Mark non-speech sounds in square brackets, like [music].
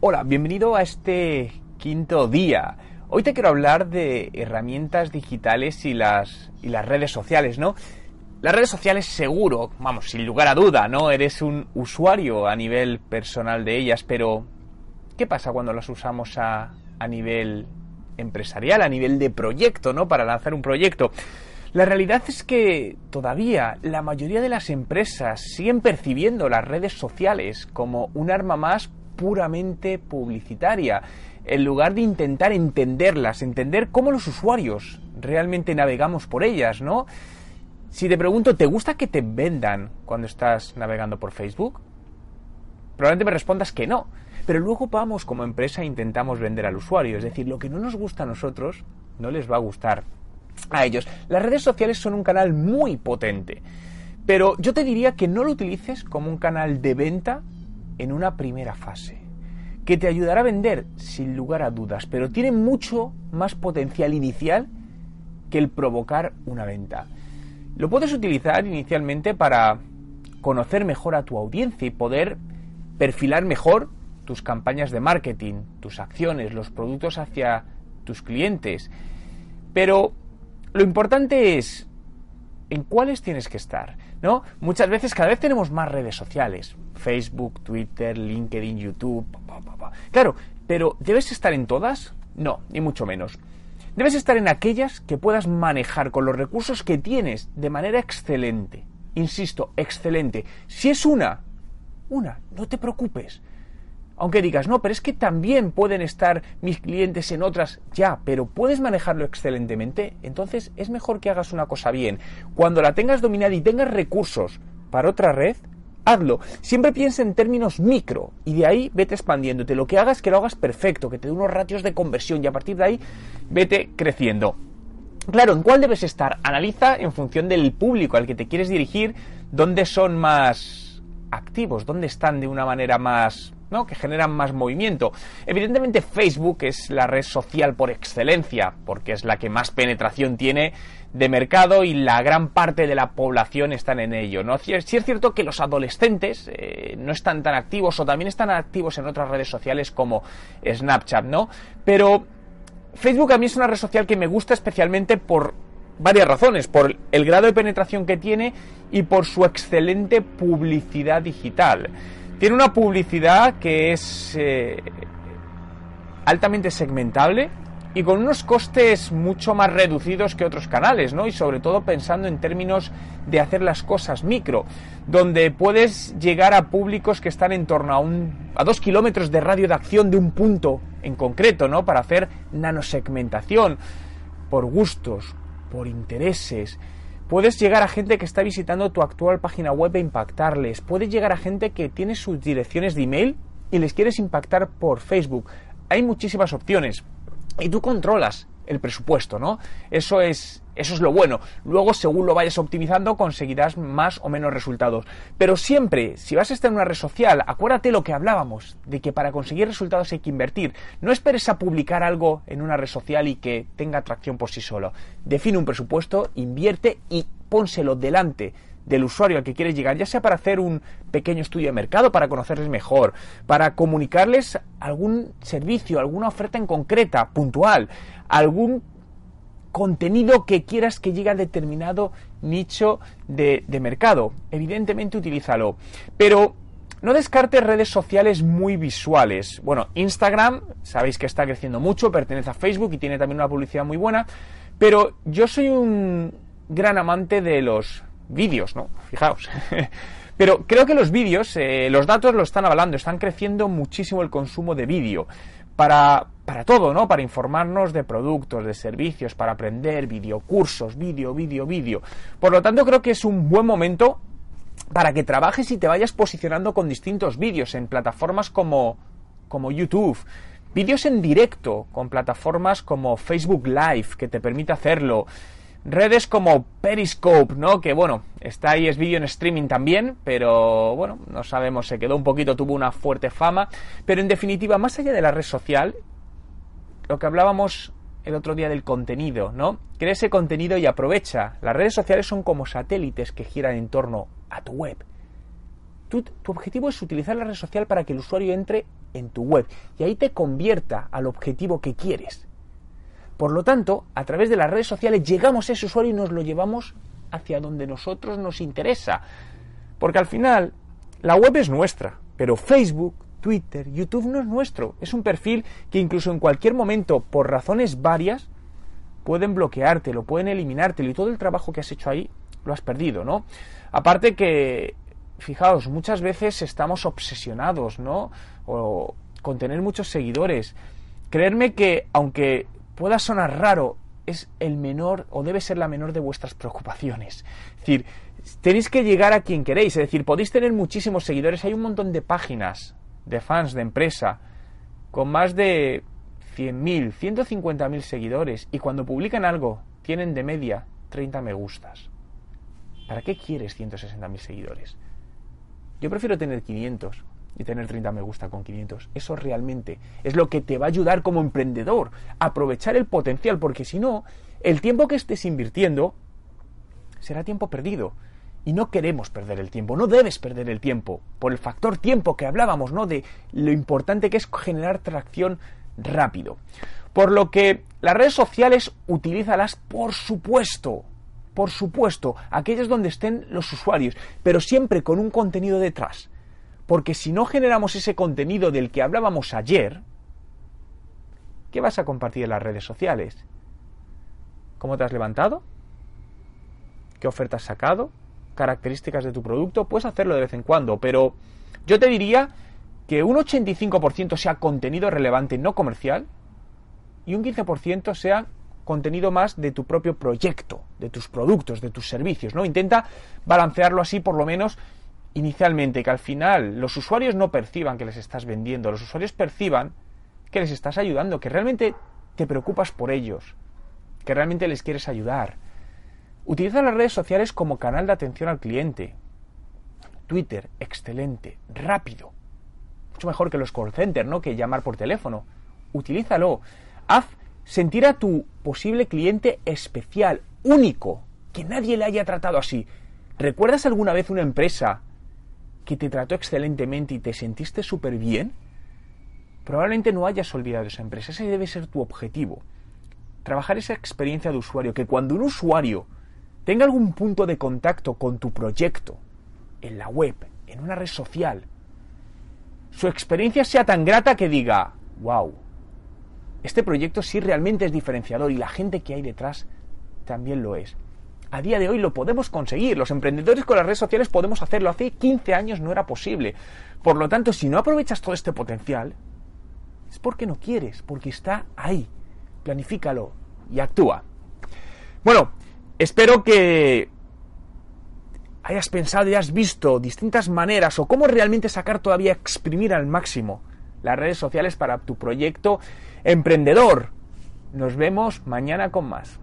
Hola, bienvenido a este quinto día. Hoy te quiero hablar de herramientas digitales y las, y las redes sociales, ¿no? Las redes sociales seguro, vamos, sin lugar a duda, ¿no? Eres un usuario a nivel personal de ellas, pero ¿qué pasa cuando las usamos a, a nivel empresarial, a nivel de proyecto, ¿no? Para lanzar un proyecto. La realidad es que todavía la mayoría de las empresas siguen percibiendo las redes sociales como un arma más puramente publicitaria, en lugar de intentar entenderlas, entender cómo los usuarios realmente navegamos por ellas, ¿no? Si te pregunto, ¿te gusta que te vendan cuando estás navegando por Facebook? Probablemente me respondas que no. Pero luego vamos como empresa e intentamos vender al usuario. Es decir, lo que no nos gusta a nosotros no les va a gustar a ellos. Las redes sociales son un canal muy potente. Pero yo te diría que no lo utilices como un canal de venta en una primera fase, que te ayudará a vender sin lugar a dudas, pero tiene mucho más potencial inicial que el provocar una venta. Lo puedes utilizar inicialmente para conocer mejor a tu audiencia y poder perfilar mejor tus campañas de marketing, tus acciones, los productos hacia tus clientes. Pero lo importante es en cuáles tienes que estar, ¿no? Muchas veces, cada vez tenemos más redes sociales, Facebook, Twitter, LinkedIn, YouTube, claro, pero ¿debes estar en todas? No, ni mucho menos. Debes estar en aquellas que puedas manejar con los recursos que tienes de manera excelente. Insisto, excelente. Si es una, una, no te preocupes. Aunque digas, no, pero es que también pueden estar mis clientes en otras, ya, pero puedes manejarlo excelentemente, entonces es mejor que hagas una cosa bien. Cuando la tengas dominada y tengas recursos para otra red, hazlo. Siempre piensa en términos micro y de ahí vete expandiéndote. Lo que hagas, que lo hagas perfecto, que te dé unos ratios de conversión y a partir de ahí vete creciendo. Claro, ¿en cuál debes estar? Analiza en función del público al que te quieres dirigir, dónde son más activos, dónde están de una manera más ¿no? que generan más movimiento. Evidentemente Facebook es la red social por excelencia, porque es la que más penetración tiene de mercado y la gran parte de la población están en ello. ¿no? Sí es cierto que los adolescentes eh, no están tan activos o también están activos en otras redes sociales como Snapchat, ¿no? Pero Facebook a mí es una red social que me gusta especialmente por varias razones, por el grado de penetración que tiene y por su excelente publicidad digital. Tiene una publicidad que es eh, altamente segmentable y con unos costes mucho más reducidos que otros canales, ¿no? Y sobre todo pensando en términos de hacer las cosas micro, donde puedes llegar a públicos que están en torno a, un, a dos kilómetros de radio de acción de un punto en concreto, ¿no? Para hacer nanosegmentación por gustos, por intereses, Puedes llegar a gente que está visitando tu actual página web e impactarles. Puedes llegar a gente que tiene sus direcciones de email y les quieres impactar por Facebook. Hay muchísimas opciones y tú controlas el presupuesto, ¿no? Eso es, eso es lo bueno. Luego, según lo vayas optimizando, conseguirás más o menos resultados. Pero siempre, si vas a estar en una red social, acuérdate lo que hablábamos, de que para conseguir resultados hay que invertir. No esperes a publicar algo en una red social y que tenga atracción por sí solo. Define un presupuesto, invierte y pónselo delante del usuario al que quieres llegar, ya sea para hacer un pequeño estudio de mercado, para conocerles mejor, para comunicarles algún servicio, alguna oferta en concreta, puntual, algún contenido que quieras que llegue a determinado nicho de, de mercado. Evidentemente utilízalo. Pero no descartes redes sociales muy visuales. Bueno, Instagram, sabéis que está creciendo mucho, pertenece a Facebook y tiene también una publicidad muy buena, pero yo soy un gran amante de los vídeos, ¿no? Fijaos. [laughs] Pero creo que los vídeos, eh, los datos lo están hablando, están creciendo muchísimo el consumo de vídeo. Para, para todo, ¿no? Para informarnos de productos, de servicios, para aprender, videocursos, vídeo, vídeo, vídeo. Por lo tanto, creo que es un buen momento para que trabajes y te vayas posicionando con distintos vídeos en plataformas como, como YouTube. Vídeos en directo con plataformas como Facebook Live, que te permite hacerlo redes como Periscope, ¿no? Que bueno, está ahí, es vídeo en streaming también, pero bueno, no sabemos, se quedó un poquito, tuvo una fuerte fama. Pero en definitiva, más allá de la red social, lo que hablábamos el otro día del contenido, ¿no? Crea ese contenido y aprovecha. Las redes sociales son como satélites que giran en torno a tu web. tu objetivo es utilizar la red social para que el usuario entre en tu web y ahí te convierta al objetivo que quieres. Por lo tanto, a través de las redes sociales llegamos a ese usuario y nos lo llevamos hacia donde nosotros nos interesa. Porque al final, la web es nuestra, pero Facebook, Twitter, YouTube no es nuestro. Es un perfil que incluso en cualquier momento, por razones varias, pueden bloqueártelo, pueden eliminártelo y todo el trabajo que has hecho ahí lo has perdido, ¿no? Aparte que, fijaos, muchas veces estamos obsesionados, ¿no? O con tener muchos seguidores. Creerme que, aunque pueda sonar raro, es el menor o debe ser la menor de vuestras preocupaciones. Es decir, tenéis que llegar a quien queréis, es decir, podéis tener muchísimos seguidores, hay un montón de páginas de fans de empresa con más de 100.000, 150.000 seguidores y cuando publican algo tienen de media 30 me gustas. ¿Para qué quieres 160.000 seguidores? Yo prefiero tener 500 y tener 30 me gusta con 500. Eso realmente es lo que te va a ayudar como emprendedor a aprovechar el potencial, porque si no, el tiempo que estés invirtiendo será tiempo perdido. Y no queremos perder el tiempo, no debes perder el tiempo, por el factor tiempo que hablábamos, ¿no? De lo importante que es generar tracción rápido. Por lo que las redes sociales utilízalas, por supuesto, por supuesto, aquellas donde estén los usuarios, pero siempre con un contenido detrás. Porque si no generamos ese contenido del que hablábamos ayer, ¿qué vas a compartir en las redes sociales? ¿Cómo te has levantado? ¿Qué oferta has sacado? ¿Características de tu producto? Puedes hacerlo de vez en cuando, pero yo te diría que un 85% sea contenido relevante no comercial y un 15% sea contenido más de tu propio proyecto, de tus productos, de tus servicios, ¿no? Intenta balancearlo así por lo menos inicialmente, que al final los usuarios no perciban que les estás vendiendo, los usuarios perciban que les estás ayudando, que realmente te preocupas por ellos, que realmente les quieres ayudar. Utiliza las redes sociales como canal de atención al cliente. Twitter, excelente, rápido. Mucho mejor que los call centers, ¿no? Que llamar por teléfono. Utilízalo. Haz sentir a tu posible cliente especial, único, que nadie le haya tratado así. ¿Recuerdas alguna vez una empresa que te trató excelentemente y te sentiste súper bien, probablemente no hayas olvidado esa empresa. Ese debe ser tu objetivo. Trabajar esa experiencia de usuario, que cuando un usuario tenga algún punto de contacto con tu proyecto, en la web, en una red social, su experiencia sea tan grata que diga, wow, este proyecto sí realmente es diferenciador y la gente que hay detrás también lo es a día de hoy lo podemos conseguir. Los emprendedores con las redes sociales podemos hacerlo. Hace 15 años no era posible. Por lo tanto, si no aprovechas todo este potencial, es porque no quieres, porque está ahí. Planifícalo y actúa. Bueno, espero que hayas pensado y has visto distintas maneras o cómo realmente sacar todavía, exprimir al máximo las redes sociales para tu proyecto emprendedor. Nos vemos mañana con más.